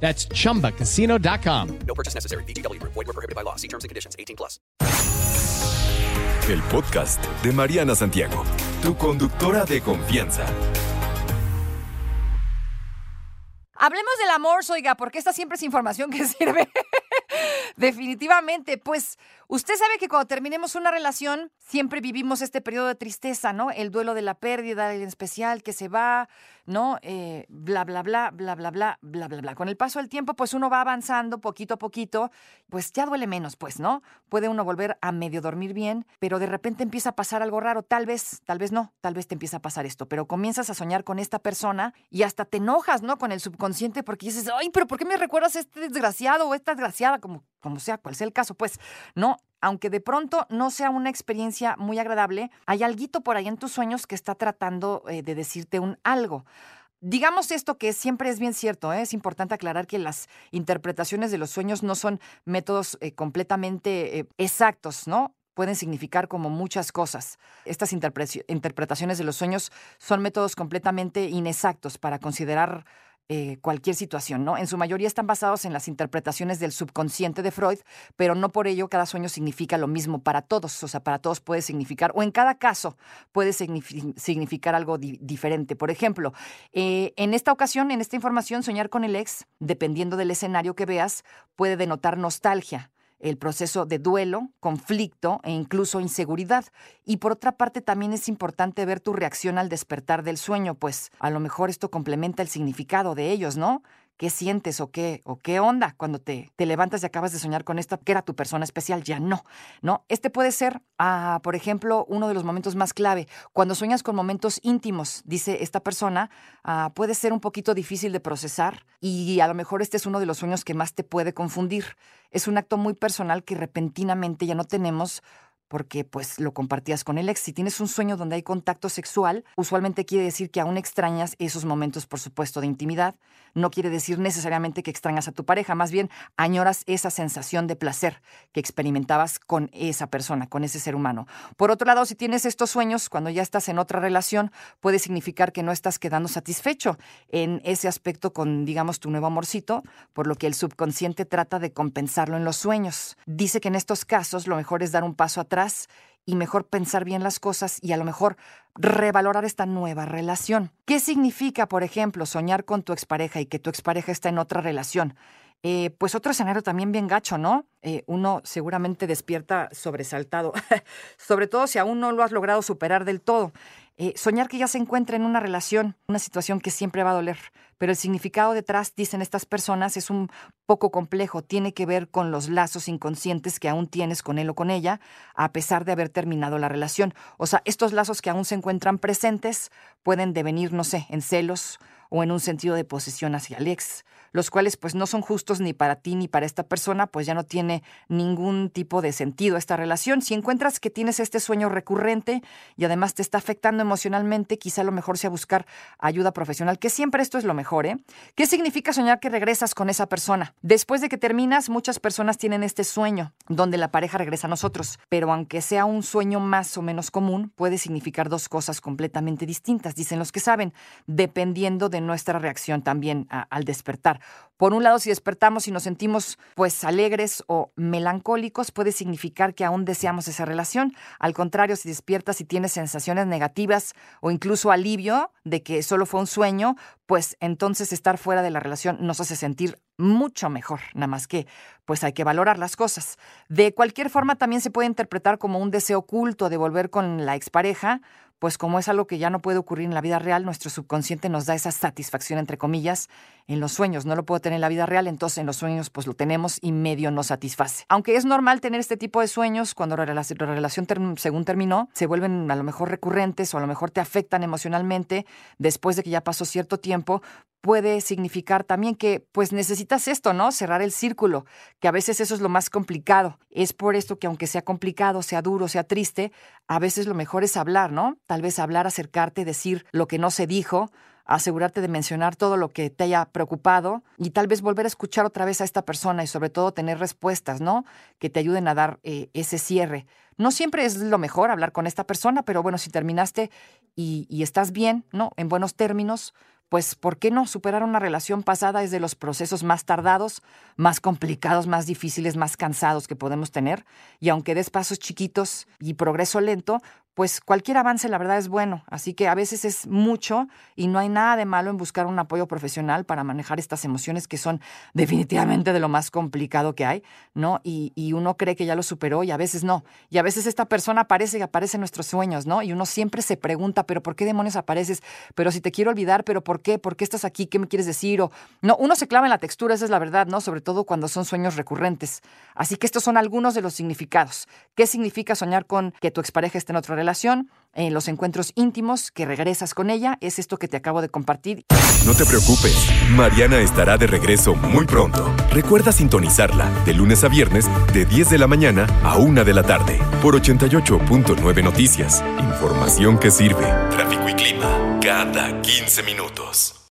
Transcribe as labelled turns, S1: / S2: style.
S1: That's chumbacasino.com.
S2: No purchase necessary. BGW. Void were prohibited by law. See terms and conditions. 18 plus.
S3: El podcast de Mariana Santiago, tu conductora de confianza.
S4: Hablemos del amor, oiga, porque esta siempre es información que sirve. Definitivamente, pues usted sabe que cuando terminemos una relación, siempre vivimos este periodo de tristeza, ¿no? El duelo de la pérdida, en especial que se va, ¿no? Eh, bla, bla, bla, bla, bla, bla, bla, bla, bla. Con el paso del tiempo, pues uno va avanzando poquito a poquito, pues ya duele menos, pues, ¿no? Puede uno volver a medio dormir bien, pero de repente empieza a pasar algo raro, tal vez, tal vez no, tal vez te empieza a pasar esto, pero comienzas a soñar con esta persona y hasta te enojas, ¿no? Con el subconsciente porque dices, ay, pero ¿por qué me recuerdas a este desgraciado o esta desgraciada? Como, como sea, cual sea el caso, pues, ¿no? Aunque de pronto no sea una experiencia muy agradable, hay alguito por ahí en tus sueños que está tratando eh, de decirte un algo. Digamos esto que siempre es bien cierto, ¿eh? es importante aclarar que las interpretaciones de los sueños no son métodos eh, completamente exactos, ¿no? Pueden significar como muchas cosas. Estas interpre- interpretaciones de los sueños son métodos completamente inexactos para considerar eh, cualquier situación, ¿no? En su mayoría están basados en las interpretaciones del subconsciente de Freud, pero no por ello cada sueño significa lo mismo para todos, o sea, para todos puede significar, o en cada caso puede signifi- significar algo di- diferente. Por ejemplo, eh, en esta ocasión, en esta información, soñar con el ex, dependiendo del escenario que veas, puede denotar nostalgia el proceso de duelo, conflicto e incluso inseguridad. Y por otra parte, también es importante ver tu reacción al despertar del sueño, pues a lo mejor esto complementa el significado de ellos, ¿no? ¿Qué sientes o qué, o qué onda cuando te, te levantas y acabas de soñar con esta que era tu persona especial? Ya no, ¿no? Este puede ser, ah, por ejemplo, uno de los momentos más clave. Cuando sueñas con momentos íntimos, dice esta persona, ah, puede ser un poquito difícil de procesar y a lo mejor este es uno de los sueños que más te puede confundir. Es un acto muy personal que repentinamente ya no tenemos porque pues lo compartías con el ex. Si tienes un sueño donde hay contacto sexual, usualmente quiere decir que aún extrañas esos momentos, por supuesto, de intimidad. No quiere decir necesariamente que extrañas a tu pareja, más bien añoras esa sensación de placer que experimentabas con esa persona, con ese ser humano. Por otro lado, si tienes estos sueños cuando ya estás en otra relación, puede significar que no estás quedando satisfecho en ese aspecto con, digamos, tu nuevo amorcito, por lo que el subconsciente trata de compensarlo en los sueños. Dice que en estos casos lo mejor es dar un paso atrás y mejor pensar bien las cosas y a lo mejor revalorar esta nueva relación. ¿Qué significa, por ejemplo, soñar con tu expareja y que tu expareja está en otra relación? Eh, pues otro escenario también bien gacho, ¿no? Eh, uno seguramente despierta sobresaltado, sobre todo si aún no lo has logrado superar del todo. Eh, soñar que ya se encuentra en una relación, una situación que siempre va a doler, pero el significado detrás, dicen estas personas, es un poco complejo, tiene que ver con los lazos inconscientes que aún tienes con él o con ella, a pesar de haber terminado la relación. O sea, estos lazos que aún se encuentran presentes pueden devenir, no sé, en celos o en un sentido de posesión hacia el ex, los cuales pues no son justos ni para ti ni para esta persona, pues ya no tiene ningún tipo de sentido esta relación. Si encuentras que tienes este sueño recurrente y además te está afectando emocionalmente, quizá lo mejor sea buscar ayuda profesional, que siempre esto es lo mejor, ¿eh? ¿Qué significa soñar que regresas con esa persona? Después de que terminas, muchas personas tienen este sueño donde la pareja regresa a nosotros, pero aunque sea un sueño más o menos común, puede significar dos cosas completamente distintas, dicen los que saben, dependiendo de nuestra reacción también al despertar. Por un lado, si despertamos y nos sentimos pues alegres o melancólicos, puede significar que aún deseamos esa relación. Al contrario, si despiertas y tienes sensaciones negativas o incluso alivio de que solo fue un sueño, pues entonces estar fuera de la relación nos hace sentir mucho mejor, nada más que pues hay que valorar las cosas. De cualquier forma también se puede interpretar como un deseo oculto de volver con la expareja, pues como es algo que ya no puede ocurrir en la vida real, nuestro subconsciente nos da esa satisfacción, entre comillas, en los sueños. No lo puedo tener en la vida real, entonces en los sueños pues lo tenemos y medio nos satisface. Aunque es normal tener este tipo de sueños cuando la relación, según terminó, se vuelven a lo mejor recurrentes o a lo mejor te afectan emocionalmente después de que ya pasó cierto tiempo, puede significar también que pues necesitas esto, ¿no? Cerrar el círculo, que a veces eso es lo más complicado. Es por esto que aunque sea complicado, sea duro, sea triste, a veces lo mejor es hablar, ¿no? Tal vez hablar, acercarte, decir lo que no se dijo, asegurarte de mencionar todo lo que te haya preocupado y tal vez volver a escuchar otra vez a esta persona y sobre todo tener respuestas, ¿no? Que te ayuden a dar eh, ese cierre. No siempre es lo mejor hablar con esta persona, pero bueno, si terminaste y, y estás bien, ¿no? En buenos términos, pues ¿por qué no superar una relación pasada es de los procesos más tardados, más complicados, más difíciles, más cansados que podemos tener? Y aunque des pasos chiquitos y progreso lento, pues cualquier avance la verdad es bueno, así que a veces es mucho y no hay nada de malo en buscar un apoyo profesional para manejar estas emociones que son definitivamente de lo más complicado que hay, ¿no? Y, uno cree que ya lo superó y a veces no. Y a veces esta persona aparece y aparece en nuestros sueños, ¿no? Y uno siempre se pregunta, pero ¿por qué demonios apareces? Pero si te quiero olvidar, pero ¿por qué? ¿Por qué estás aquí? ¿Qué me quieres decir? O no, uno se clava en la textura, esa es la verdad, ¿no? Sobre todo cuando son sueños recurrentes. Así que estos son algunos de los significados. ¿Qué significa soñar con que tu expareja esté en otra en los encuentros íntimos, que regresas con ella, es esto que te acabo de compartir.
S3: No te preocupes, Mariana estará de regreso muy pronto. Recuerda sintonizarla de lunes a viernes de 10 de la mañana a 1 de la tarde por 88.9 Noticias. Información que sirve. Tráfico y clima cada 15 minutos.